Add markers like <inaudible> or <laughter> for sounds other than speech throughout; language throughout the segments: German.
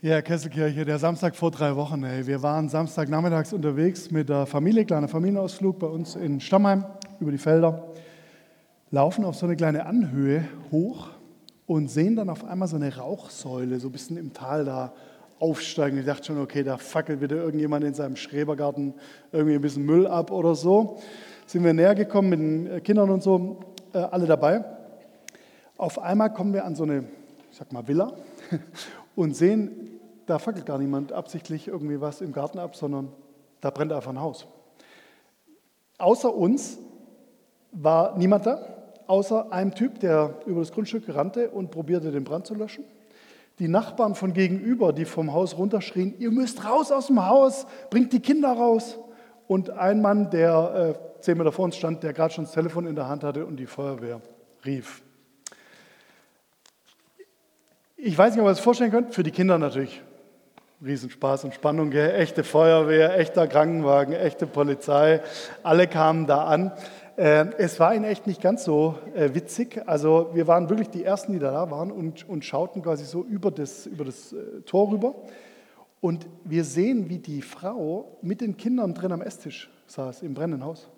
Ja, Kesselkirche, der Samstag vor drei Wochen. Ey. Wir waren Samstagnachmittags unterwegs mit der Familie, kleiner Familienausflug bei uns in Stammheim über die Felder, laufen auf so eine kleine Anhöhe hoch und sehen dann auf einmal so eine Rauchsäule, so ein bisschen im Tal da aufsteigen. Ich dachte schon, okay, da fackelt wieder irgendjemand in seinem Schrebergarten irgendwie ein bisschen Müll ab oder so. Sind wir näher gekommen mit den Kindern und so, äh, alle dabei. Auf einmal kommen wir an so eine, ich sag mal, Villa <laughs> und sehen, da fackelt gar niemand absichtlich irgendwie was im Garten ab, sondern da brennt einfach ein Haus. Außer uns war niemand da, außer einem Typ, der über das Grundstück rannte und probierte, den Brand zu löschen. Die Nachbarn von gegenüber, die vom Haus runterschrien, ihr müsst raus aus dem Haus, bringt die Kinder raus. Und ein Mann, der äh, zehn Meter vor uns stand, der gerade schon das Telefon in der Hand hatte und die Feuerwehr rief. Ich weiß nicht, ob ihr es vorstellen könnt, für die Kinder natürlich Riesenspaß und Spannung, gell? echte Feuerwehr, echter Krankenwagen, echte Polizei, alle kamen da an. Äh, es war in echt nicht ganz so äh, witzig. Also wir waren wirklich die Ersten, die da waren und, und schauten quasi so über das, über das äh, Tor rüber. Und wir sehen, wie die Frau mit den Kindern drin am Esstisch saß, im brennenden Haus.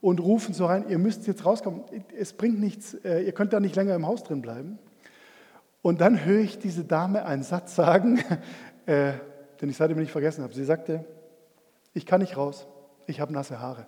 Und rufen so rein, ihr müsst jetzt rauskommen, es bringt nichts, ihr könnt da nicht länger im Haus drin bleiben. Und dann höre ich diese Dame einen Satz sagen, <laughs> äh, den ich seitdem nicht vergessen habe. Sie sagte, ich kann nicht raus, ich habe nasse Haare.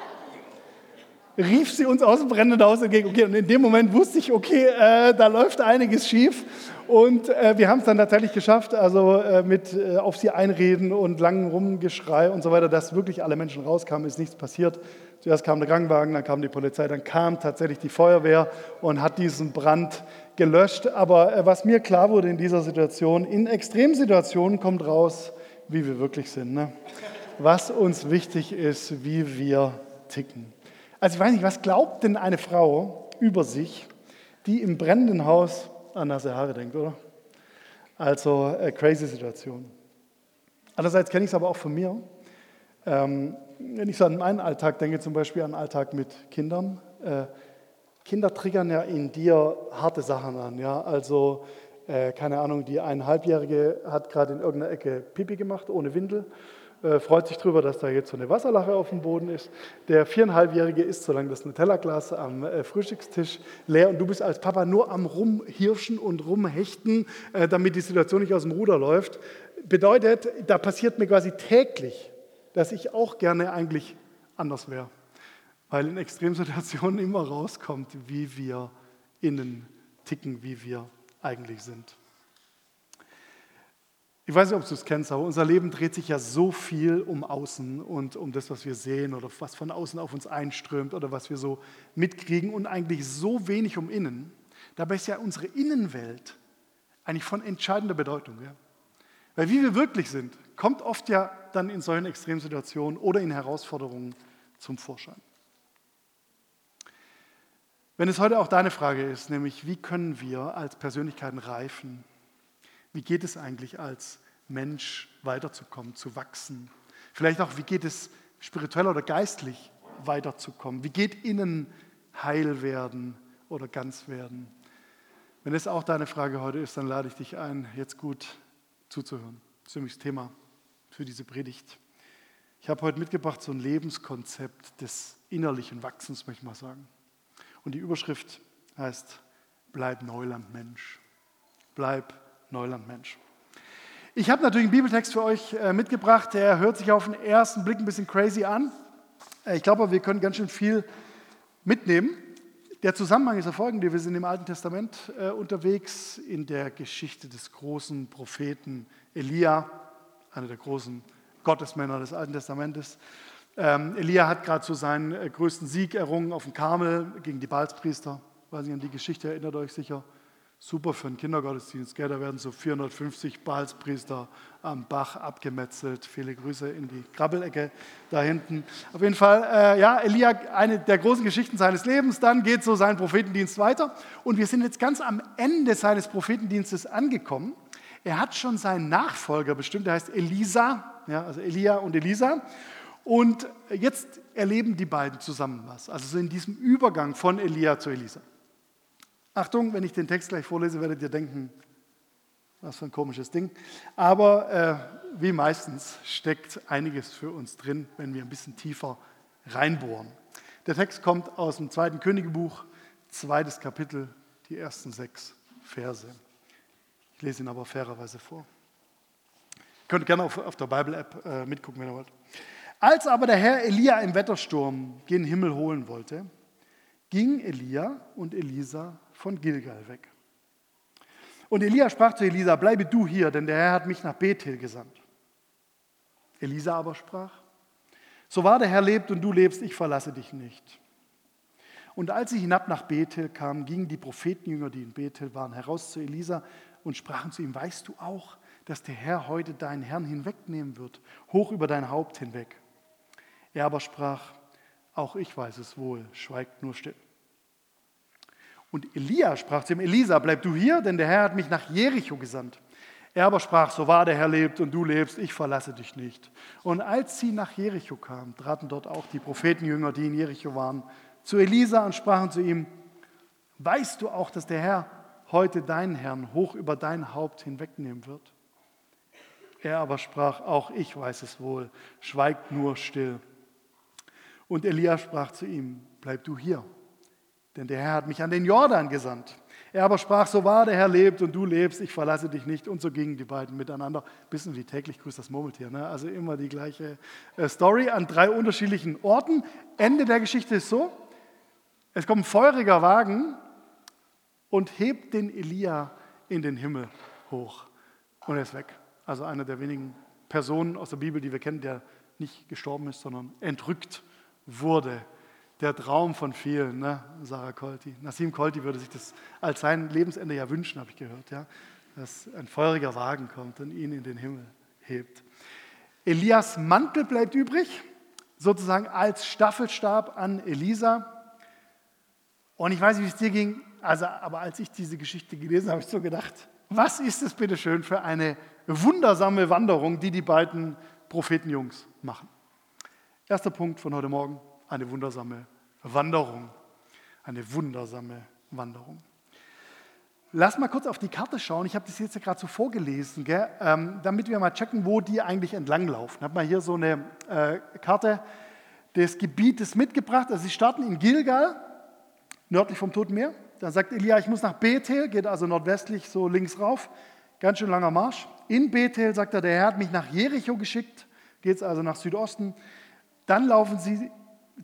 <laughs> Rief sie uns aus dem brennenden Haus entgegen. Okay, und in dem Moment wusste ich, okay, äh, da läuft einiges schief. Und äh, wir haben es dann tatsächlich geschafft, also äh, mit äh, auf sie einreden und langem Rumgeschrei und so weiter, dass wirklich alle Menschen rauskamen, ist nichts passiert. Zuerst kam der Krankenwagen, dann kam die Polizei, dann kam tatsächlich die Feuerwehr und hat diesen Brand gelöscht. Aber äh, was mir klar wurde in dieser Situation, in Extremsituationen kommt raus, wie wir wirklich sind. Ne? Was uns wichtig ist, wie wir ticken. Also ich weiß nicht, was glaubt denn eine Frau über sich, die im brennenden Haus an nasse Haare denkt, oder? Also äh, crazy Situation. Andererseits kenne ich es aber auch von mir. Ähm, wenn ich so an meinen Alltag denke, zum Beispiel an den Alltag mit Kindern, äh, Kinder triggern ja in dir harte Sachen an. Ja? Also, äh, keine Ahnung, die eineinhalbjährige hat gerade in irgendeiner Ecke Pipi gemacht, ohne Windel, äh, freut sich darüber, dass da jetzt so eine Wasserlache auf dem Boden ist. Der viereinhalbjährige isst so lange das Nutella-Glas am äh, Frühstückstisch leer und du bist als Papa nur am Rumhirschen und Rumhechten, äh, damit die Situation nicht aus dem Ruder läuft. Bedeutet, da passiert mir quasi täglich, dass ich auch gerne eigentlich anders wäre weil in Extremsituationen <laughs> immer rauskommt, wie wir innen ticken, wie wir eigentlich sind. Ich weiß nicht, ob du es kennst, aber unser Leben dreht sich ja so viel um Außen und um das, was wir sehen oder was von außen auf uns einströmt oder was wir so mitkriegen und eigentlich so wenig um Innen. Dabei ist ja unsere Innenwelt eigentlich von entscheidender Bedeutung. Ja? Weil wie wir wirklich sind, kommt oft ja dann in solchen Extremsituationen oder in Herausforderungen zum Vorschein. Wenn es heute auch deine Frage ist, nämlich wie können wir als Persönlichkeiten reifen? Wie geht es eigentlich als Mensch weiterzukommen, zu wachsen? Vielleicht auch, wie geht es spirituell oder geistlich weiterzukommen? Wie geht innen heil werden oder ganz werden? Wenn es auch deine Frage heute ist, dann lade ich dich ein, jetzt gut zuzuhören. Das ist nämlich das Thema für diese Predigt. Ich habe heute mitgebracht so ein Lebenskonzept des innerlichen Wachsens, möchte ich mal sagen. Und die Überschrift heißt, bleib Neulandmensch. Bleib Neulandmensch. Ich habe natürlich einen Bibeltext für euch äh, mitgebracht, der hört sich auf den ersten Blick ein bisschen crazy an. Äh, ich glaube, wir können ganz schön viel mitnehmen. Der Zusammenhang ist der folgende. Wir sind im Alten Testament äh, unterwegs in der Geschichte des großen Propheten Elia, einer der großen Gottesmänner des Alten Testamentes. Ähm, Elia hat gerade so seinen äh, größten Sieg errungen auf dem Karmel gegen die Balzpriester. Weiß nicht, an die Geschichte erinnert euch sicher. Super für einen Kindergottesdienst. Gell? Da werden so 450 Balzpriester am Bach abgemetzelt. Viele Grüße in die Krabbelecke da hinten. Auf jeden Fall, äh, ja, Elia, eine der großen Geschichten seines Lebens. Dann geht so sein Prophetendienst weiter. Und wir sind jetzt ganz am Ende seines Prophetendienstes angekommen. Er hat schon seinen Nachfolger bestimmt, der heißt Elisa, ja, also Elia und Elisa. Und jetzt erleben die beiden zusammen was. Also so in diesem Übergang von Elia zu Elisa. Achtung, wenn ich den Text gleich vorlese, werdet ihr denken, Was für ein komisches Ding. Aber äh, wie meistens steckt einiges für uns drin, wenn wir ein bisschen tiefer reinbohren. Der Text kommt aus dem zweiten Königebuch, zweites Kapitel, die ersten sechs Verse. Ich lese ihn aber fairerweise vor. Ihr könnt gerne auf, auf der Bible-App äh, mitgucken, wenn ihr wollt. Als aber der Herr Elia im Wettersturm gen Himmel holen wollte, ging Elia und Elisa von Gilgal weg. Und Elia sprach zu Elisa, bleibe du hier, denn der Herr hat mich nach Bethel gesandt. Elisa aber sprach, so wahr der Herr lebt und du lebst, ich verlasse dich nicht. Und als sie hinab nach Bethel kamen, gingen die Prophetenjünger, die in Bethel waren, heraus zu Elisa und sprachen zu ihm, weißt du auch, dass der Herr heute deinen Herrn hinwegnehmen wird, hoch über dein Haupt hinweg? Er aber sprach, auch ich weiß es wohl, schweigt nur still. Und Elia sprach zu ihm, Elisa, bleib du hier, denn der Herr hat mich nach Jericho gesandt. Er aber sprach, so wahr der Herr lebt und du lebst, ich verlasse dich nicht. Und als sie nach Jericho kamen, traten dort auch die Prophetenjünger, die in Jericho waren, zu Elisa und sprachen zu ihm, weißt du auch, dass der Herr heute deinen Herrn hoch über dein Haupt hinwegnehmen wird? Er aber sprach, auch ich weiß es wohl, schweigt nur still. Und Elia sprach zu ihm, bleib du hier, denn der Herr hat mich an den Jordan gesandt. Er aber sprach, so wahr der Herr lebt und du lebst, ich verlasse dich nicht. Und so gingen die beiden miteinander. Bisschen wie täglich grüßt das Murmeltier. Ne? Also immer die gleiche äh, Story an drei unterschiedlichen Orten. Ende der Geschichte ist so, es kommt ein feuriger Wagen und hebt den Elia in den Himmel hoch. Und er ist weg. Also einer der wenigen Personen aus der Bibel, die wir kennen, der nicht gestorben ist, sondern entrückt wurde. Der Traum von vielen, ne? Sarah Kolti. Nassim Kolti würde sich das als sein Lebensende ja wünschen, habe ich gehört, ja? dass ein feuriger Wagen kommt und ihn in den Himmel hebt. Elias Mantel bleibt übrig, sozusagen als Staffelstab an Elisa. Und ich weiß nicht, wie es dir ging, also, aber als ich diese Geschichte gelesen habe, habe ich so gedacht, was ist es bitte schön für eine wundersame Wanderung, die die beiden Prophetenjungs machen. Erster Punkt von heute Morgen, eine wundersame Wanderung. Eine wundersame Wanderung. Lass mal kurz auf die Karte schauen. Ich habe das jetzt gerade so vorgelesen, ähm, damit wir mal checken, wo die eigentlich entlanglaufen. Ich habe mal hier so eine äh, Karte des Gebietes mitgebracht. Also sie starten in Gilgal, nördlich vom Toten Meer. Da sagt Elia, ich muss nach Bethel, geht also nordwestlich so links rauf. Ganz schön langer Marsch. In Bethel sagt er, der Herr hat mich nach Jericho geschickt. Geht es also nach Südosten. Dann laufen sie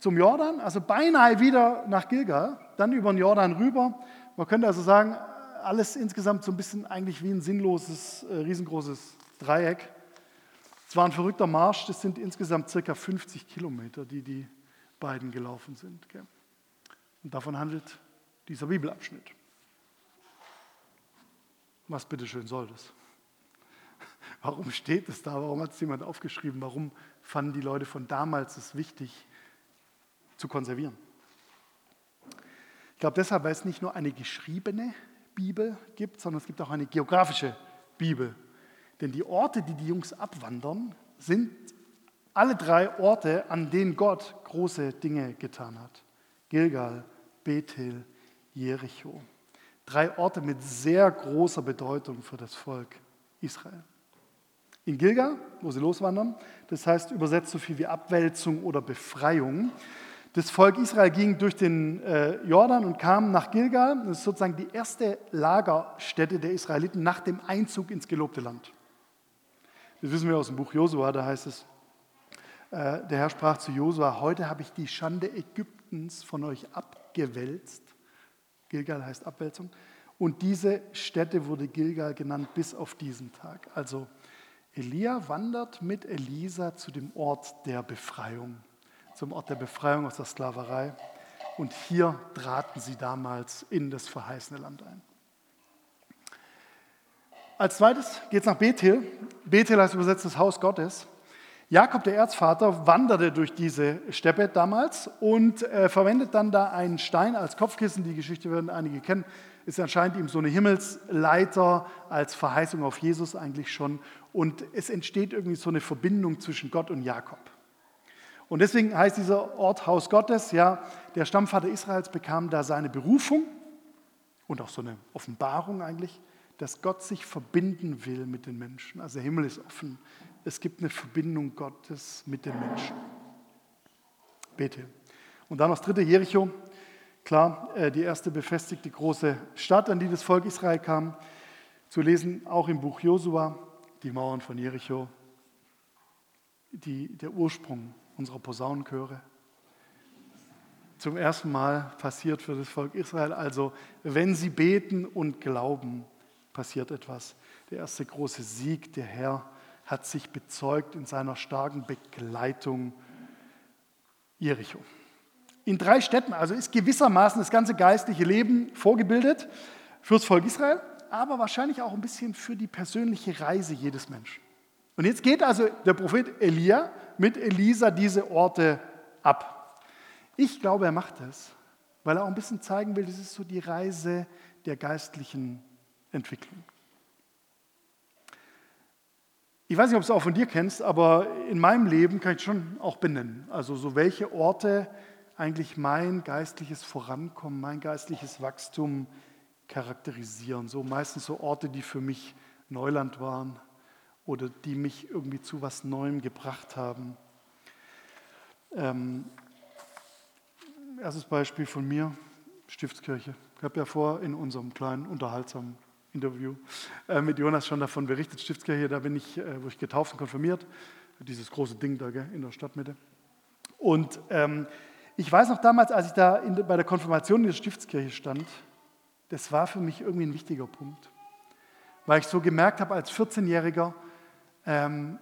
zum Jordan, also beinahe wieder nach Gilgal, dann über den Jordan rüber. Man könnte also sagen, alles insgesamt so ein bisschen eigentlich wie ein sinnloses, äh, riesengroßes Dreieck. Es war ein verrückter Marsch, das sind insgesamt circa 50 Kilometer, die die beiden gelaufen sind. Und davon handelt dieser Bibelabschnitt. Was bitteschön soll das? <laughs> Warum steht es da? Warum hat es jemand aufgeschrieben? Warum fanden die Leute von damals es wichtig zu konservieren? Ich glaube deshalb, weil es nicht nur eine geschriebene Bibel gibt, sondern es gibt auch eine geografische Bibel. Denn die Orte, die die Jungs abwandern, sind alle drei Orte, an denen Gott große Dinge getan hat. Gilgal, Bethel, Jericho. Drei Orte mit sehr großer Bedeutung für das Volk Israel. In Gilgal, wo sie loswandern, das heißt übersetzt so viel wie Abwälzung oder Befreiung. Das Volk Israel ging durch den äh, Jordan und kam nach Gilgal. Das ist sozusagen die erste Lagerstätte der Israeliten nach dem Einzug ins gelobte Land. Das wissen wir aus dem Buch Josua, da heißt es, äh, der Herr sprach zu Josua, heute habe ich die Schande Ägyptens von euch abgewälzt Gilgal heißt Abwälzung. Und diese Stätte wurde Gilgal genannt bis auf diesen Tag. Also Elia wandert mit Elisa zu dem Ort der Befreiung, zum Ort der Befreiung aus der Sklaverei. Und hier traten sie damals in das verheißene Land ein. Als zweites geht es nach Bethel. Bethel heißt übersetzt das Haus Gottes. Jakob, der Erzvater, wanderte durch diese Steppe damals und äh, verwendet dann da einen Stein als Kopfkissen. Die Geschichte werden einige kennen. Ist anscheinend ihm so eine Himmelsleiter als Verheißung auf Jesus eigentlich schon. Und es entsteht irgendwie so eine Verbindung zwischen Gott und Jakob. Und deswegen heißt dieser Ort Haus Gottes, ja, der Stammvater Israels bekam da seine Berufung und auch so eine Offenbarung eigentlich, dass Gott sich verbinden will mit den Menschen. Also der Himmel ist offen. Es gibt eine Verbindung Gottes mit den Menschen. Bete. Und dann das dritte Jericho. Klar, äh, die erste befestigte große Stadt, an die das Volk Israel kam. Zu lesen auch im Buch Josua, die Mauern von Jericho, die, der Ursprung unserer Posaunenchöre. Zum ersten Mal passiert für das Volk Israel also, wenn sie beten und glauben, passiert etwas. Der erste große Sieg, der Herr hat sich bezeugt in seiner starken Begleitung Jericho. In drei Städten, also ist gewissermaßen das ganze geistliche Leben vorgebildet fürs Volk Israel, aber wahrscheinlich auch ein bisschen für die persönliche Reise jedes Menschen. Und jetzt geht also der Prophet Elia mit Elisa diese Orte ab. Ich glaube, er macht das, weil er auch ein bisschen zeigen will, das ist so die Reise der geistlichen Entwicklung. Ich weiß nicht, ob du es auch von dir kennst, aber in meinem Leben kann ich schon auch benennen. Also so welche Orte eigentlich mein geistliches Vorankommen, mein geistliches Wachstum charakterisieren. So meistens so Orte, die für mich Neuland waren oder die mich irgendwie zu was Neuem gebracht haben. Ähm, erstes Beispiel von mir, Stiftskirche. Ich habe ja vor in unserem kleinen, unterhaltsamen Interview äh, mit Jonas schon davon berichtet. Stiftskirche, da bin ich, äh, wo ich getauft und konfirmiert. Dieses große Ding da gell, in der Stadtmitte. Und ähm, ich weiß noch damals, als ich da in, bei der Konfirmation in der Stiftskirche stand, das war für mich irgendwie ein wichtiger Punkt. Weil ich so gemerkt habe als 14-Jähriger, ähm,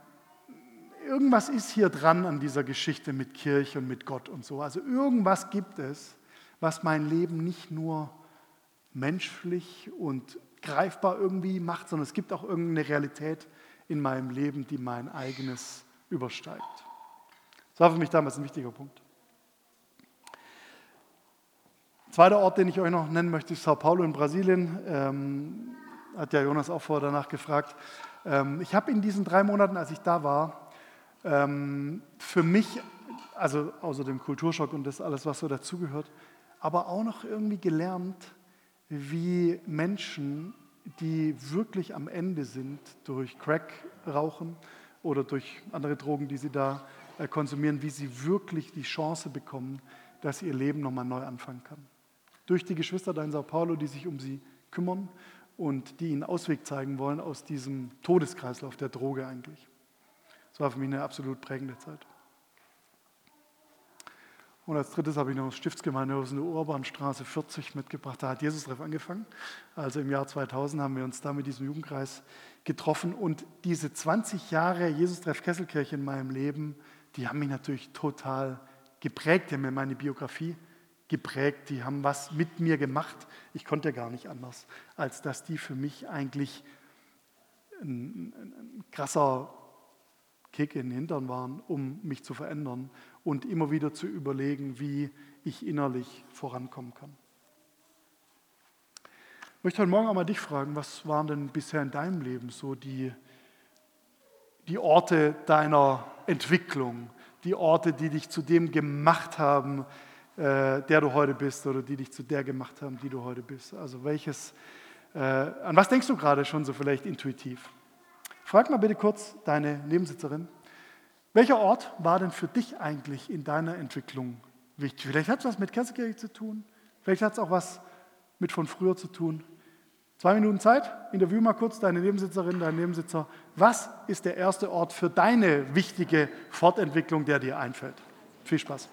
irgendwas ist hier dran an dieser Geschichte mit Kirche und mit Gott und so. Also irgendwas gibt es, was mein Leben nicht nur menschlich und greifbar irgendwie macht, sondern es gibt auch irgendeine Realität in meinem Leben, die mein eigenes übersteigt. Das war für mich damals ein wichtiger Punkt. Zweiter Ort, den ich euch noch nennen möchte, ist Sao Paulo in Brasilien. Ähm, hat ja Jonas auch vorher danach gefragt. Ähm, ich habe in diesen drei Monaten, als ich da war, ähm, für mich, also außer dem Kulturschock und das alles, was so dazugehört, aber auch noch irgendwie gelernt, wie Menschen, die wirklich am Ende sind durch Crack rauchen oder durch andere Drogen, die sie da äh, konsumieren, wie sie wirklich die Chance bekommen, dass ihr Leben nochmal neu anfangen kann. Durch die Geschwister da in Sao Paulo, die sich um sie kümmern und die ihnen Ausweg zeigen wollen aus diesem Todeskreislauf der Droge eigentlich. Das war für mich eine absolut prägende Zeit. Und als drittes habe ich noch das Stiftsgemeindehaus in der Urbanstraße 40 mitgebracht. Da hat Jesus Treff angefangen. Also im Jahr 2000 haben wir uns da mit diesem Jugendkreis getroffen. Und diese 20 Jahre Jesus Treff Kesselkirche in meinem Leben, die haben mich natürlich total geprägt. Die haben mir meine Biografie geprägt. Die haben was mit mir gemacht. Ich konnte gar nicht anders, als dass die für mich eigentlich ein, ein krasser Kick in den Hintern waren, um mich zu verändern und immer wieder zu überlegen, wie ich innerlich vorankommen kann. Ich möchte heute Morgen auch mal dich fragen, was waren denn bisher in deinem Leben so die, die Orte deiner Entwicklung, die Orte, die dich zu dem gemacht haben, äh, der du heute bist oder die dich zu der gemacht haben, die du heute bist. Also welches, äh, an was denkst du gerade schon so vielleicht intuitiv? Frag mal bitte kurz deine Nebensitzerin. Welcher Ort war denn für dich eigentlich in deiner Entwicklung wichtig? Vielleicht hat es was mit Kesselkirche zu tun, vielleicht hat es auch was mit von früher zu tun. Zwei Minuten Zeit, interview mal kurz deine Nebensitzerin, deinen Nebensitzer. Was ist der erste Ort für deine wichtige Fortentwicklung, der dir einfällt? Viel Spaß.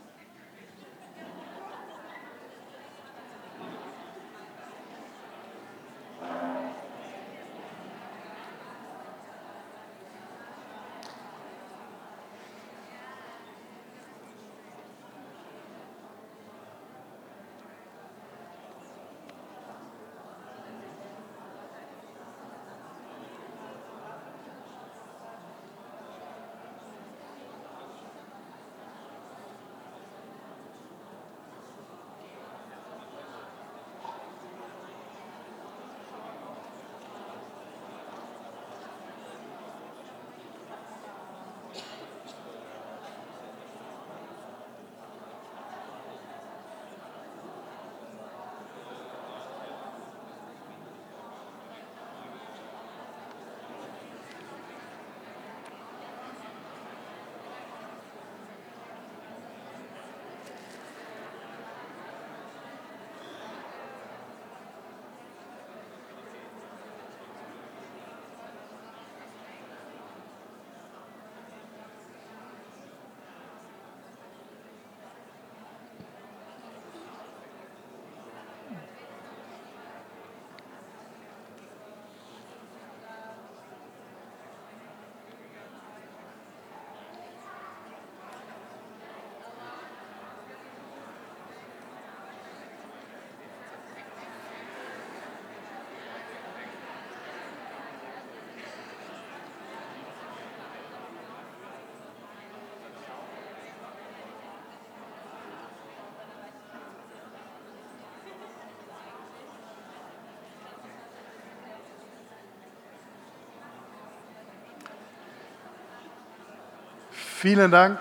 Vielen Dank.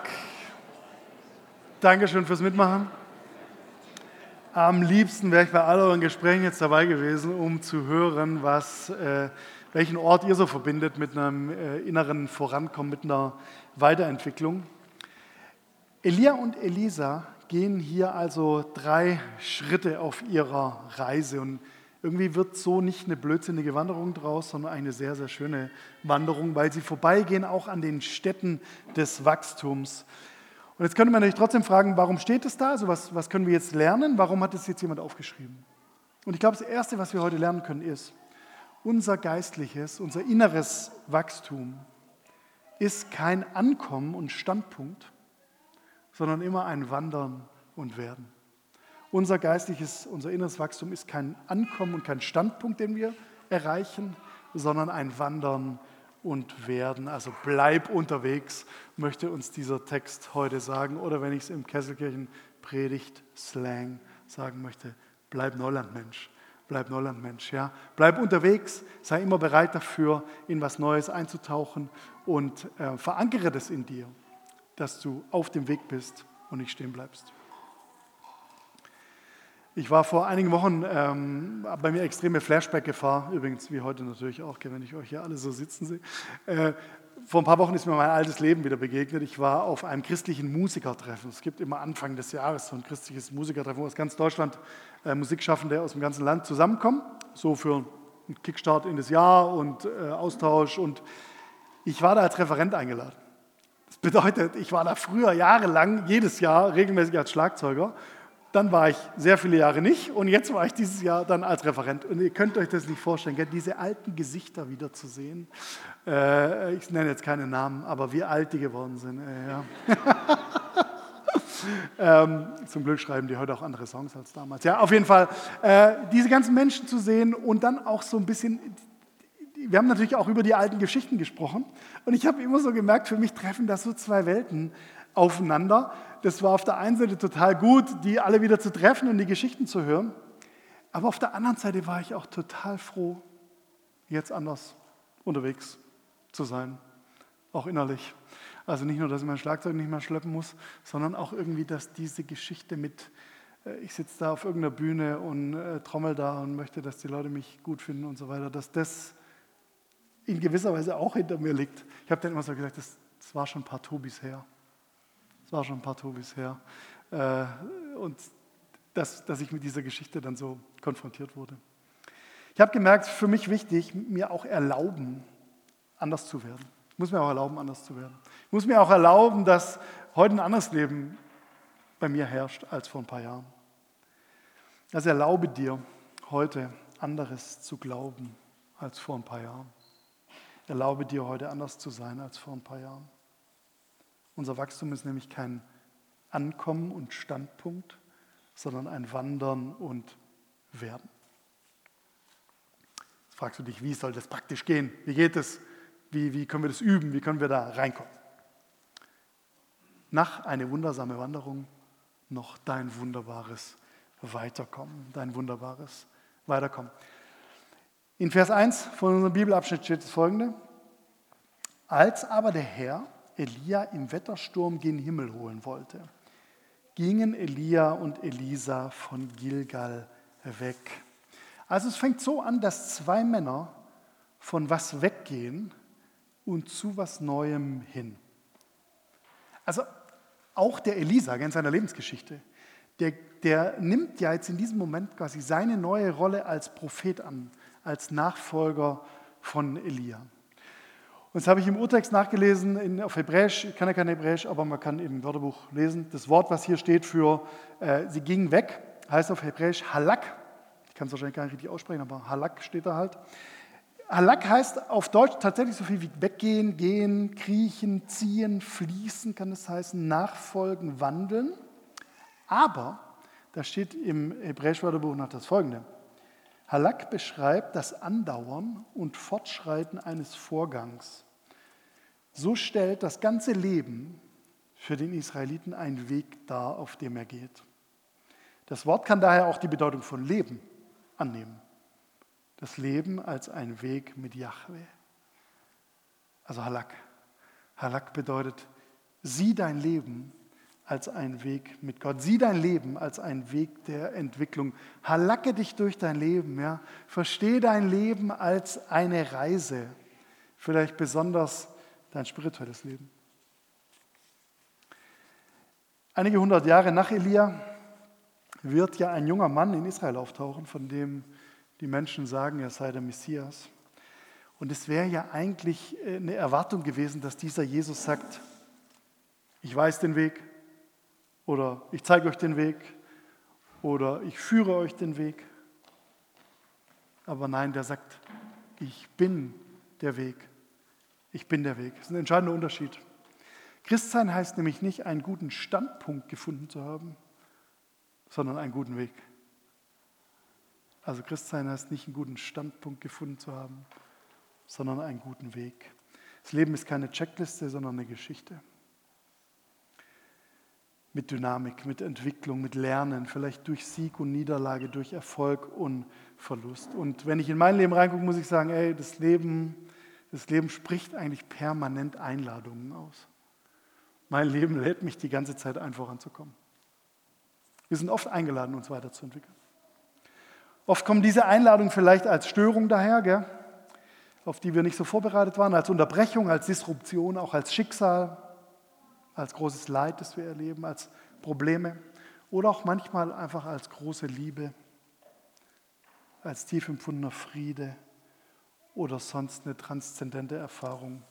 Dankeschön fürs Mitmachen. Am liebsten wäre ich bei all euren Gesprächen jetzt dabei gewesen, um zu hören, was, äh, welchen Ort ihr so verbindet mit einem äh, inneren Vorankommen, mit einer Weiterentwicklung. Elia und Elisa gehen hier also drei Schritte auf ihrer Reise und irgendwie wird so nicht eine blödsinnige Wanderung draus, sondern eine sehr, sehr schöne Wanderung, weil sie vorbeigehen auch an den Städten des Wachstums. Und jetzt könnte man natürlich trotzdem fragen, warum steht es da? Also was, was können wir jetzt lernen? Warum hat es jetzt jemand aufgeschrieben? Und ich glaube, das Erste, was wir heute lernen können, ist, unser geistliches, unser inneres Wachstum ist kein Ankommen und Standpunkt, sondern immer ein Wandern und Werden. Unser geistliches, unser inneres Wachstum ist kein Ankommen und kein Standpunkt, den wir erreichen, sondern ein Wandern und Werden. Also bleib unterwegs, möchte uns dieser Text heute sagen. Oder wenn ich es im Kesselkirchen Predigt Slang sagen möchte, bleib Neulandmensch. Bleib Neulandmensch, ja. Bleib unterwegs, sei immer bereit dafür, in was Neues einzutauchen und äh, verankere das in dir, dass du auf dem Weg bist und nicht stehen bleibst. Ich war vor einigen Wochen ähm, bei mir extreme Flashback-Gefahr, übrigens wie heute natürlich auch, wenn ich euch hier alle so sitzen sehe. Äh, vor ein paar Wochen ist mir mein altes Leben wieder begegnet. Ich war auf einem christlichen Musikertreffen. Es gibt immer Anfang des Jahres so ein christliches Musikertreffen, wo aus ganz Deutschland äh, Musikschaffende aus dem ganzen Land zusammenkommen, so für einen Kickstart in das Jahr und äh, Austausch. Und ich war da als Referent eingeladen. Das bedeutet, ich war da früher jahrelang, jedes Jahr regelmäßig als Schlagzeuger dann war ich sehr viele Jahre nicht und jetzt war ich dieses Jahr dann als Referent. Und ihr könnt euch das nicht vorstellen, gell? diese alten Gesichter wieder zu sehen. Äh, ich nenne jetzt keine Namen, aber wie alt die geworden sind. Äh, ja. <laughs> ähm, zum Glück schreiben die heute auch andere Songs als damals. Ja, auf jeden Fall, äh, diese ganzen Menschen zu sehen und dann auch so ein bisschen wir haben natürlich auch über die alten Geschichten gesprochen und ich habe immer so gemerkt, für mich treffen das so zwei Welten aufeinander. Das war auf der einen Seite total gut, die alle wieder zu treffen und die Geschichten zu hören. Aber auf der anderen Seite war ich auch total froh, jetzt anders unterwegs zu sein, auch innerlich. Also nicht nur, dass ich mein Schlagzeug nicht mehr schleppen muss, sondern auch irgendwie, dass diese Geschichte mit, äh, ich sitze da auf irgendeiner Bühne und äh, trommel da und möchte, dass die Leute mich gut finden und so weiter, dass das in gewisser Weise auch hinter mir liegt. Ich habe dann immer so gesagt, das, das war schon ein paar Tobis her. Das war schon ein paar Tobis her. Äh, und dass, dass ich mit dieser Geschichte dann so konfrontiert wurde. Ich habe gemerkt, für mich wichtig, mir auch erlauben, anders zu werden. Ich muss mir auch erlauben, anders zu werden. Ich muss mir auch erlauben, dass heute ein anderes Leben bei mir herrscht als vor ein paar Jahren. Also erlaube dir heute anderes zu glauben als vor ein paar Jahren. Erlaube dir heute anders zu sein als vor ein paar Jahren. Unser Wachstum ist nämlich kein Ankommen und Standpunkt, sondern ein Wandern und Werden. Jetzt fragst du dich, wie soll das praktisch gehen? Wie geht es? Wie, wie können wir das üben? Wie können wir da reinkommen? Nach eine wundersame Wanderung noch dein wunderbares Weiterkommen, dein wunderbares Weiterkommen. In Vers 1 von unserem Bibelabschnitt steht das folgende. Als aber der Herr Elia im Wettersturm gen Himmel holen wollte, gingen Elia und Elisa von Gilgal weg. Also es fängt so an, dass zwei Männer von was weggehen und zu was Neuem hin. Also auch der Elisa in seiner Lebensgeschichte, der, der nimmt ja jetzt in diesem Moment quasi seine neue Rolle als Prophet an, als Nachfolger von Elia. Und das habe ich im Urtext nachgelesen in, auf Hebräisch. Ich kann ja kein Hebräisch, aber man kann im Wörterbuch lesen. Das Wort, was hier steht für äh, sie gingen weg, heißt auf Hebräisch Halak. Ich kann es wahrscheinlich gar nicht richtig aussprechen, aber Halak steht da halt. Halak heißt auf Deutsch tatsächlich so viel wie weggehen, gehen, kriechen, ziehen, fließen, kann es heißen, nachfolgen, wandeln. Aber da steht im Hebräisch-Wörterbuch noch das folgende. Halak beschreibt das Andauern und Fortschreiten eines Vorgangs. So stellt das ganze Leben für den Israeliten einen Weg dar, auf dem er geht. Das Wort kann daher auch die Bedeutung von Leben annehmen. Das Leben als ein Weg mit Yahweh. Also Halak. Halak bedeutet Sieh dein Leben als einen Weg mit Gott. Sieh dein Leben als einen Weg der Entwicklung. Halacke dich durch dein Leben. Ja? Versteh dein Leben als eine Reise. Vielleicht besonders dein spirituelles Leben. Einige hundert Jahre nach Elia wird ja ein junger Mann in Israel auftauchen, von dem die Menschen sagen, er sei der Messias. Und es wäre ja eigentlich äh, eine Erwartung gewesen, dass dieser Jesus sagt, ich weiß den Weg oder ich zeige euch den Weg oder ich führe euch den Weg. Aber nein, der sagt, ich bin der Weg. Ich bin der Weg. Das ist ein entscheidender Unterschied. Christsein heißt nämlich nicht, einen guten Standpunkt gefunden zu haben, sondern einen guten Weg. Also Christsein heißt nicht, einen guten Standpunkt gefunden zu haben, sondern einen guten Weg. Das Leben ist keine Checkliste, sondern eine Geschichte. Mit Dynamik, mit Entwicklung, mit Lernen, vielleicht durch Sieg und Niederlage, durch Erfolg und Verlust. Und wenn ich in mein Leben reingucke, muss ich sagen, ey, das Leben, das Leben spricht eigentlich permanent Einladungen aus. Mein Leben lädt mich die ganze Zeit ein, voranzukommen. Wir sind oft eingeladen, uns weiterzuentwickeln. Oft kommen diese Einladungen vielleicht als Störung daher, gell? auf die wir nicht so vorbereitet waren, als Unterbrechung, als Disruption, auch als Schicksal, als großes Leid, das wir erleben, als Probleme oder auch manchmal einfach als große Liebe, als tief empfundener Friede oder sonst eine transzendente Erfahrung.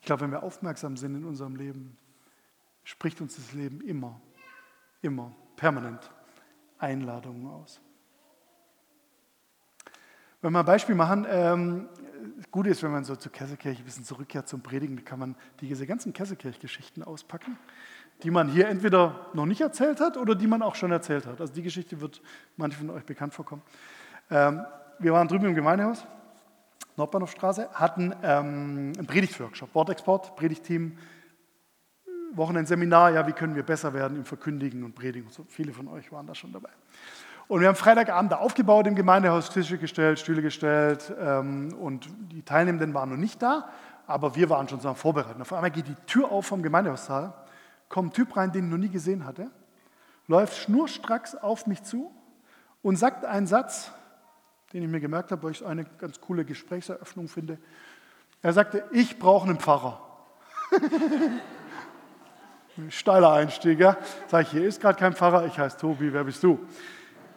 Ich glaube, wenn wir aufmerksam sind in unserem Leben, spricht uns das Leben immer, immer, permanent Einladungen aus. Wenn wir ein Beispiel machen, ähm, gut ist, wenn man so zur Kesselkirche ein bisschen zurückkehrt zum Predigen, kann man diese ganzen Kesselkirch-Geschichten auspacken, die man hier entweder noch nicht erzählt hat oder die man auch schon erzählt hat. Also die Geschichte wird manchen von euch bekannt vorkommen. Ähm, wir waren drüben im Gemeindehaus, Nordbahnhofstraße, hatten ähm, einen Predigtworkshop, Wortexport, Predigtteam, Wochenendseminar, ja, wie können wir besser werden im Verkündigen und Predigen. So. Viele von euch waren da schon dabei. Und wir haben Freitagabend da aufgebaut im Gemeindehaus, Tische gestellt, Stühle gestellt ähm, und die Teilnehmenden waren noch nicht da, aber wir waren schon so am Vorbereiten. Auf einmal geht die Tür auf vom Gemeindehaussaal, kommt ein Typ rein, den ich noch nie gesehen hatte, läuft schnurstracks auf mich zu und sagt einen Satz, den ich mir gemerkt habe, weil ich es eine ganz coole Gesprächseröffnung finde. Er sagte, ich brauche einen Pfarrer. <laughs> Steiler Einstieg, ja. Sag ich, hier ist gerade kein Pfarrer, ich heiße Tobi, wer bist du?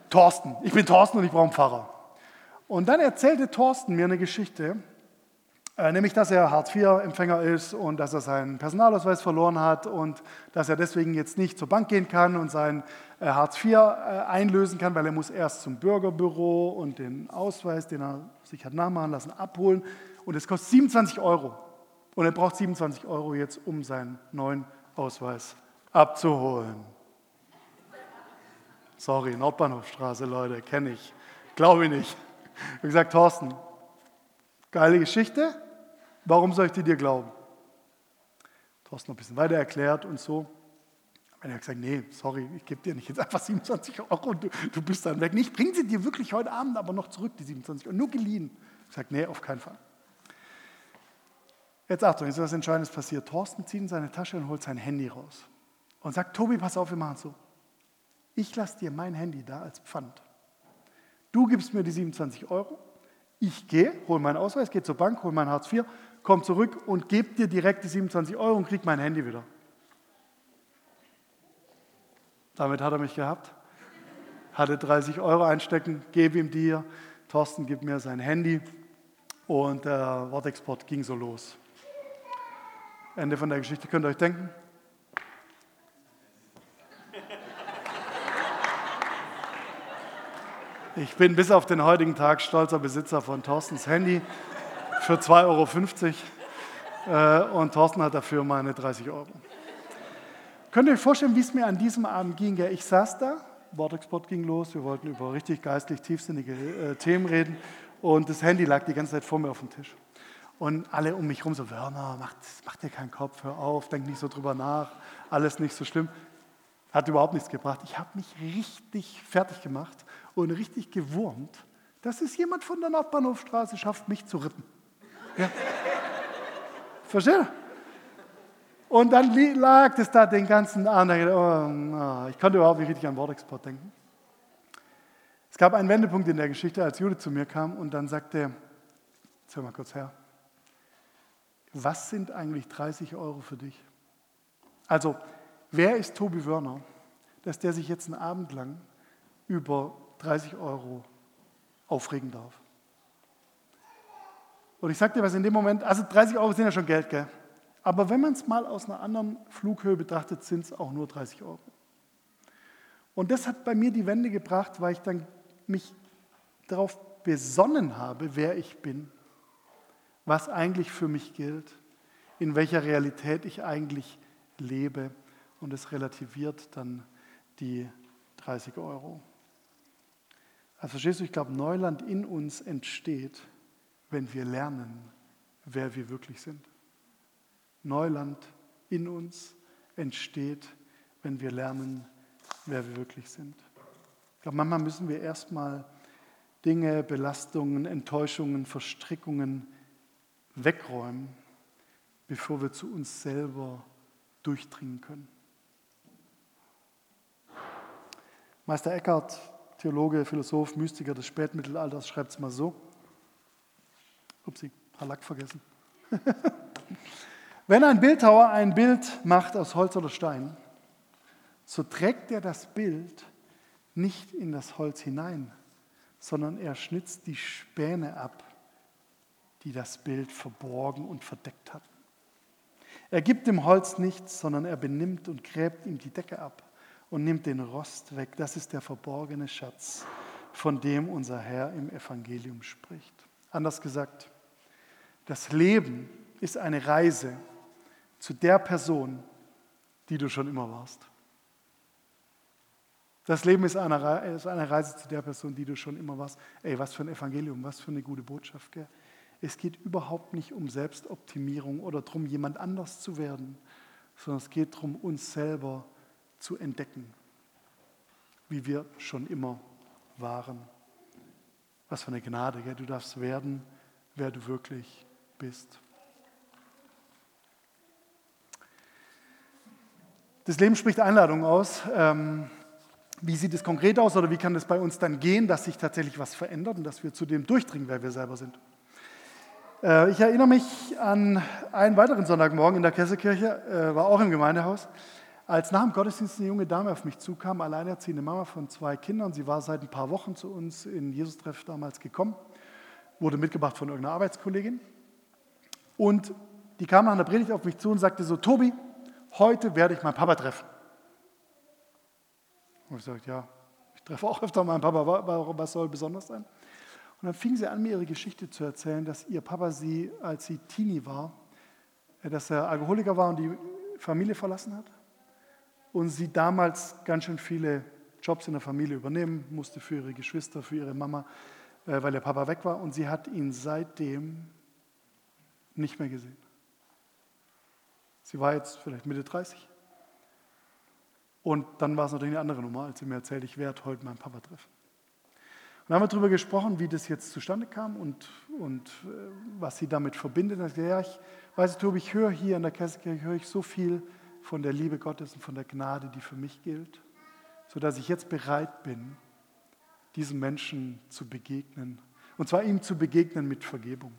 Thorsten, ich bin Thorsten und ich brauche einen Pfarrer. Und dann erzählte Thorsten mir eine Geschichte, äh, nämlich dass er Hartz-IV-Empfänger ist und dass er seinen Personalausweis verloren hat und dass er deswegen jetzt nicht zur Bank gehen kann und sein äh, Hartz IV äh, einlösen kann, weil er muss erst zum Bürgerbüro und den Ausweis, den er sich hat nachmachen lassen, abholen. Und es kostet 27 Euro. Und er braucht 27 Euro jetzt, um seinen neuen Ausweis abzuholen. Sorry, Nordbahnhofstraße, Leute, kenne ich. Glaube ich nicht. Ich habe gesagt, Thorsten, geile Geschichte, warum soll ich die dir glauben? Thorsten noch ein bisschen weiter erklärt und so. Und er hat gesagt, nee, sorry, ich gebe dir nicht jetzt einfach 27 Euro und du, du bist dann weg. Nicht, bring sie dir wirklich heute Abend aber noch zurück, die 27 Euro, nur geliehen. Ich sage, nee, auf keinen Fall. Jetzt Achtung, jetzt ist was Entscheidendes passiert. Thorsten zieht in seine Tasche und holt sein Handy raus und sagt, Tobi, pass auf, wir machen es so ich lasse dir mein Handy da als Pfand. Du gibst mir die 27 Euro, ich gehe, hole meinen Ausweis, gehe zur Bank, hole mein Hartz IV, komme zurück und gebe dir direkt die 27 Euro und kriege mein Handy wieder. Damit hat er mich gehabt. Hatte 30 Euro einstecken, gebe ihm die. Thorsten gibt mir sein Handy und der Wortexport ging so los. Ende von der Geschichte könnt ihr euch denken. Ich bin bis auf den heutigen Tag stolzer Besitzer von Thorstens Handy für 2,50 Euro äh, und Thorsten hat dafür meine 30 Euro. Könnt ihr euch vorstellen, wie es mir an diesem Abend ging? Ich saß da, Wortexport ging los, wir wollten über richtig geistlich tiefsinnige äh, Themen reden und das Handy lag die ganze Zeit vor mir auf dem Tisch. Und alle um mich herum so, Werner, mach, mach dir keinen Kopf, hör auf, denk nicht so drüber nach, alles nicht so schlimm. Hat überhaupt nichts gebracht. Ich habe mich richtig fertig gemacht und richtig gewurmt, dass es jemand von der Nordbahnhofstraße schafft, mich zu rippen. Ja. Versteht? Und dann lag es da den ganzen Abend. Oh, ich konnte überhaupt nicht richtig an Wortexport denken. Es gab einen Wendepunkt in der Geschichte, als Judith zu mir kam und dann sagte, jetzt hör mal kurz her, was sind eigentlich 30 Euro für dich? Also, wer ist Tobi Wörner, dass der sich jetzt einen Abend lang über 30 Euro aufregen darf? Und ich sagte was in dem Moment, also 30 Euro sind ja schon Geld, gell? Aber wenn man es mal aus einer anderen Flughöhe betrachtet, sind es auch nur 30 Euro. Und das hat bei mir die Wende gebracht, weil ich dann mich darauf besonnen habe, wer ich bin, was eigentlich für mich gilt, in welcher Realität ich eigentlich lebe. Und es relativiert dann die 30 Euro. Also verstehst du, ich glaube, Neuland in uns entsteht, wenn wir lernen, wer wir wirklich sind. Neuland in uns entsteht, wenn wir lernen, wer wir wirklich sind. Ich glaube, manchmal müssen wir erstmal Dinge, Belastungen, Enttäuschungen, Verstrickungen wegräumen, bevor wir zu uns selber durchdringen können. Meister Eckhart, Theologe, Philosoph, Mystiker des Spätmittelalters, schreibt es mal so. Upsi, Halak vergessen. <laughs> Wenn ein Bildhauer ein Bild macht aus Holz oder Stein, so trägt er das Bild nicht in das Holz hinein, sondern er schnitzt die Späne ab, die das Bild verborgen und verdeckt hatten. Er gibt dem Holz nichts, sondern er benimmt und gräbt ihm die Decke ab und nimmt den Rost weg. Das ist der verborgene Schatz, von dem unser Herr im Evangelium spricht. Anders gesagt, das Leben ist eine Reise zu der Person, die du schon immer warst. Das Leben ist eine, Reise zu der Person, die du schon immer warst. Ey, was für ein Evangelium, was für eine gute Botschaft. Gell? Es geht überhaupt nicht um Selbstoptimierung oder darum, jemand anders zu werden, sondern es geht darum, uns selber zu entdecken, wie wir schon immer waren. Was für eine Gnade, gell? du darfst werden, wer du wirklich bist. Das Leben spricht Einladungen aus. Ähm, wie sieht es konkret aus oder wie kann es bei uns dann gehen, dass sich tatsächlich was verändert und dass wir zu dem durchdringen, wer wir selber sind? Äh, ich erinnere mich an einen weiteren Sonntagmorgen in der Kesselkirche, äh, war auch im Gemeindehaus, als nach dem Gottesdienst eine junge Dame auf mich zukam, alleinerziehende Mama von zwei Kindern. Sie war seit ein paar Wochen zu uns in Jesus-Treff damals gekommen, wurde mitgebracht von irgendeiner Arbeitskollegin. Und die kam nach der Predigt auf mich zu und sagte so, Tobi, heute werde ich meinen Papa treffen. Und ich sagte, ja, ich treffe auch öfter meinen Papa, was soll besonders sein? Und dann fing sie an, mir ihre Geschichte zu erzählen, dass ihr Papa sie, als sie Teenie war, äh, dass er Alkoholiker war und die Familie verlassen hat. Und sie damals ganz schön viele Jobs in der Familie übernehmen musste für ihre Geschwister, für ihre Mama, äh, weil der Papa weg war. Und sie hat ihn seitdem nicht mehr gesehen. Sie war jetzt vielleicht Mitte 30. Und dann war es natürlich eine andere Nummer, als sie mir erzählt, ich werde heute meinen Papa treffen. Und dann haben wir darüber gesprochen, wie das jetzt zustande kam und, und äh, was sie damit verbindet. Und ich ja, ich weiß, Tobi, ich höre hier in der Kesselkirche höre ich so viel von der Liebe Gottes und von der Gnade, die für mich gilt, sodass ich jetzt bereit bin, diesem Menschen zu begegnen. Und zwar ihm zu begegnen mit Vergebung,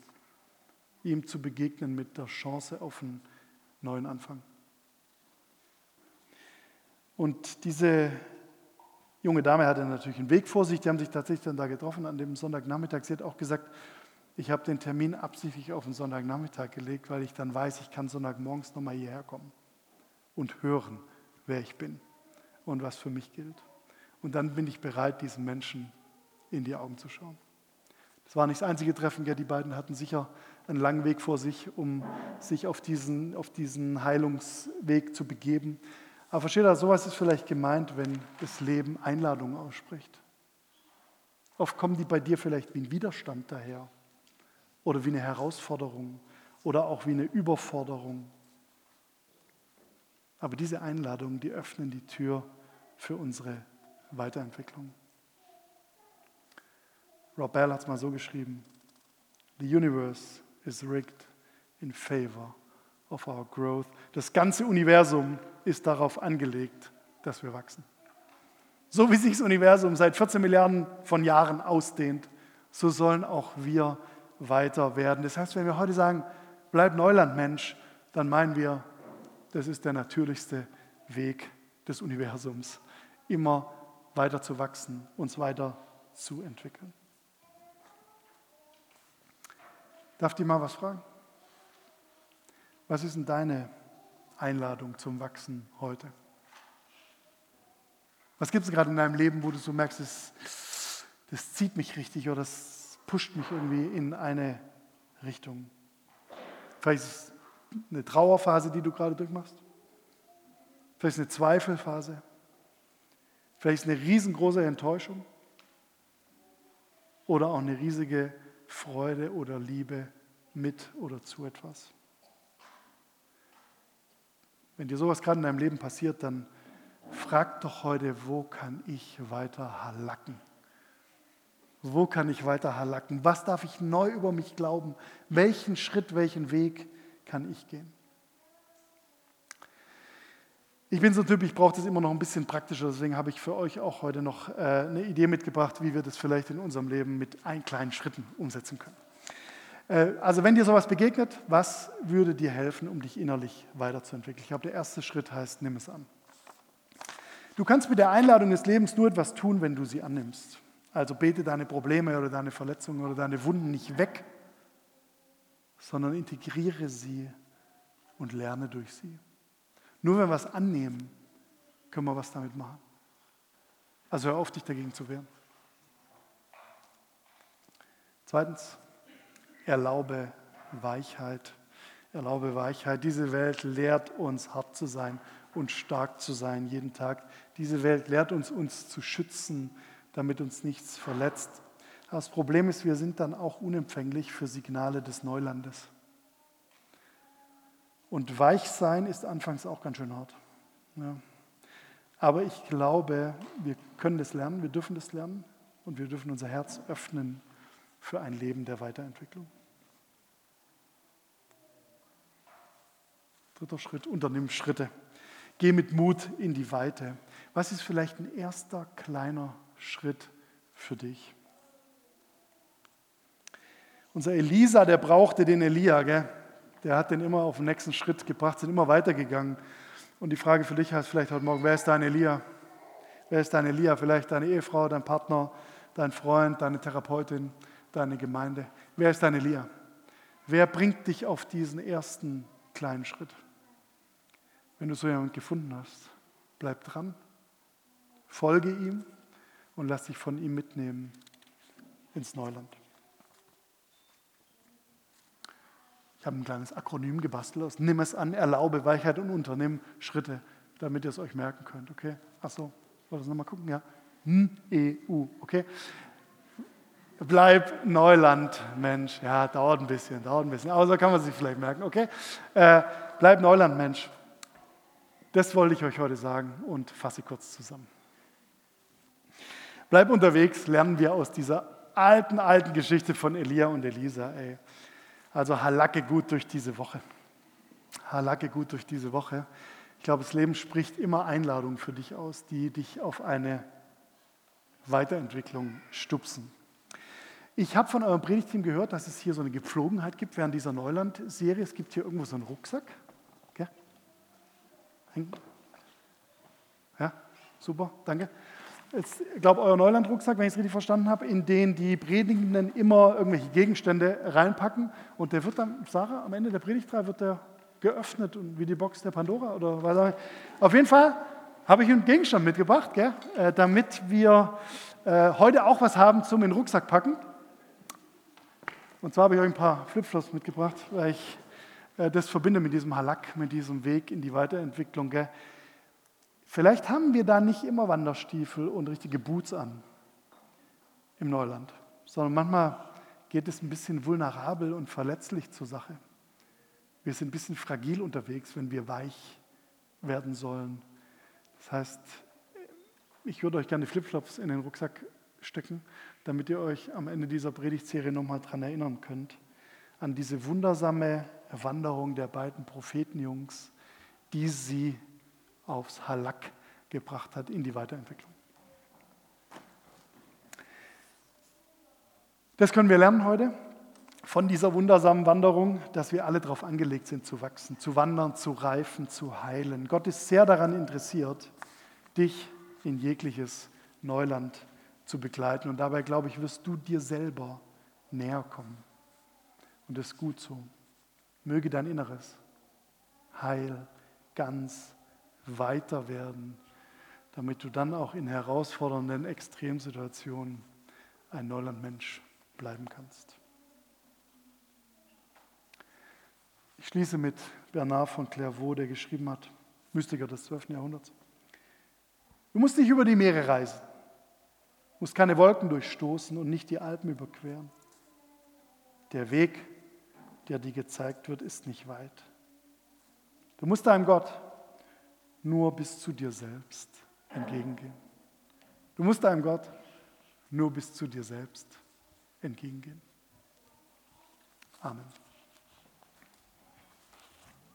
ihm zu begegnen mit der Chance auf einen neuen Anfang. Und diese junge Dame hatte natürlich einen Weg vor sich, die haben sich tatsächlich dann da getroffen an dem Sonntagnachmittag. Sie hat auch gesagt, ich habe den Termin absichtlich auf den Sonntagnachmittag gelegt, weil ich dann weiß, ich kann Sonntagmorgens nochmal hierher kommen und hören, wer ich bin und was für mich gilt. Und dann bin ich bereit, diesen Menschen in die Augen zu schauen. Das war nicht das einzige Treffen, die beiden hatten sicher einen langen Weg vor sich, um sich auf diesen, auf diesen Heilungsweg zu begeben. Aber versteht ihr, sowas ist vielleicht gemeint, wenn das Leben Einladungen ausspricht. Oft kommen die bei dir vielleicht wie ein Widerstand daher oder wie eine Herausforderung oder auch wie eine Überforderung. Aber diese Einladungen, die öffnen die Tür für unsere Weiterentwicklung. Rob Bell hat es mal so geschrieben: The universe is rigged in favor of our growth. Das ganze Universum ist darauf angelegt, dass wir wachsen. So wie sich das Universum seit 14 Milliarden von Jahren ausdehnt, so sollen auch wir weiter werden. Das heißt, wenn wir heute sagen, bleib Neuland Mensch, dann meinen wir, das ist der natürlichste Weg des Universums, immer weiter zu wachsen, uns weiter zu entwickeln. Darf ich mal was fragen? Was ist denn deine Einladung zum Wachsen heute? Was gibt es gerade in deinem Leben, wo du so merkst, das, das zieht mich richtig oder das pusht mich irgendwie in eine Richtung? Vielleicht ist es eine Trauerphase, die du gerade durchmachst. Vielleicht eine Zweifelphase. Vielleicht eine riesengroße Enttäuschung. Oder auch eine riesige Freude oder Liebe mit oder zu etwas. Wenn dir sowas gerade in deinem Leben passiert, dann frag doch heute, wo kann ich weiter halacken? Wo kann ich weiter halacken? Was darf ich neu über mich glauben? Welchen Schritt, welchen Weg kann ich gehen? Ich bin so ein Typ, ich brauche das immer noch ein bisschen praktischer, deswegen habe ich für euch auch heute noch äh, eine Idee mitgebracht, wie wir das vielleicht in unserem Leben mit ein kleinen Schritten umsetzen können. Äh, also wenn dir sowas begegnet, was würde dir helfen, um dich innerlich weiterzuentwickeln? Ich glaube, der erste Schritt heißt, nimm es an. Du kannst mit der Einladung des Lebens nur etwas tun, wenn du sie annimmst. Also bete deine Probleme oder deine Verletzungen oder deine Wunden nicht weg, sondern integriere sie und lerne durch sie. Nur wenn wir es annehmen, können wir was damit machen. Also hör auf, dich dagegen zu wehren. Zweitens, erlaube Weichheit. Erlaube Weichheit. Diese Welt lehrt uns, hart zu sein und stark zu sein jeden Tag. Diese Welt lehrt uns, uns zu schützen, damit uns nichts verletzt. Das Problem ist, wir sind dann auch unempfänglich für Signale des Neulandes. Und weich sein ist anfangs auch ganz schön hart. Ja. Aber ich glaube, wir können das lernen, wir dürfen das lernen und wir dürfen unser Herz öffnen für ein Leben der Weiterentwicklung. Dritter Schritt, unternimm Schritte. Geh mit Mut in die Weite. Was ist vielleicht ein erster kleiner Schritt für dich? Unser Elisa, der brauchte den Elia, gell? der hat den immer auf den nächsten Schritt gebracht, sind immer weitergegangen. Und die Frage für dich heißt vielleicht heute Morgen, wer ist dein Elia? Wer ist dein Elia? Vielleicht deine Ehefrau, dein Partner, dein Freund, deine Therapeutin, deine Gemeinde. Wer ist dein Elia? Wer bringt dich auf diesen ersten kleinen Schritt? Wenn du so jemanden gefunden hast, bleib dran, folge ihm und lass dich von ihm mitnehmen ins Neuland. Ich habe ein kleines Akronym gebastelt aus Nimm es an, erlaube Weichheit und unternimm Schritte, damit ihr es euch merken könnt. Okay? Achso, wollt ihr nochmal gucken? Ja. N-E-U, okay? Bleib Neuland, Mensch. Ja, dauert ein bisschen, dauert ein bisschen. Aber so kann man sich vielleicht merken, okay? Äh, bleib Neuland, Mensch. Das wollte ich euch heute sagen und fasse kurz zusammen. Bleib unterwegs, lernen wir aus dieser alten, alten Geschichte von Elia und Elisa. Ey. Also halacke gut durch diese Woche. Halacke gut durch diese Woche. Ich glaube, das Leben spricht immer Einladungen für dich aus, die dich auf eine Weiterentwicklung stupsen. Ich habe von eurem Predigteam gehört, dass es hier so eine Gepflogenheit gibt während dieser Neuland-Serie. Es gibt hier irgendwo so einen Rucksack. Ja, super, danke ich glaube, euer Neuland-Rucksack, wenn ich es richtig verstanden habe, in den die Predigenden immer irgendwelche Gegenstände reinpacken und der wird dann, Sarah, am Ende der Predigtreihe wird der geöffnet und wie die Box der Pandora oder was Auf jeden Fall habe ich einen Gegenstand mitgebracht, gell, äh, damit wir äh, heute auch was haben zum in den Rucksack packen. Und zwar habe ich euch ein paar Flipflops mitgebracht, weil ich äh, das verbinde mit diesem Halak, mit diesem Weg in die Weiterentwicklung. Gell. Vielleicht haben wir da nicht immer Wanderstiefel und richtige Boots an im Neuland, sondern manchmal geht es ein bisschen vulnerabel und verletzlich zur Sache. Wir sind ein bisschen fragil unterwegs, wenn wir weich werden sollen. Das heißt, ich würde euch gerne Flipflops in den Rucksack stecken, damit ihr euch am Ende dieser Predigtserie nochmal daran erinnern könnt. an diese wundersame Wanderung der beiden Prophetenjungs, die sie aufs Halak gebracht hat in die Weiterentwicklung. Das können wir lernen heute von dieser wundersamen Wanderung, dass wir alle darauf angelegt sind zu wachsen, zu wandern, zu reifen, zu heilen. Gott ist sehr daran interessiert, dich in jegliches Neuland zu begleiten. Und dabei, glaube ich, wirst du dir selber näher kommen. Und das ist gut so. Möge dein Inneres heil, ganz weiter werden, damit du dann auch in herausfordernden Extremsituationen ein Neulandmensch bleiben kannst. Ich schließe mit Bernard von Clairvaux, der geschrieben hat, Mystiker des 12. Jahrhunderts. Du musst nicht über die Meere reisen, musst keine Wolken durchstoßen und nicht die Alpen überqueren. Der Weg, der dir gezeigt wird, ist nicht weit. Du musst deinem Gott nur bis zu dir selbst entgegengehen. Du musst deinem Gott nur bis zu dir selbst entgegengehen. Amen.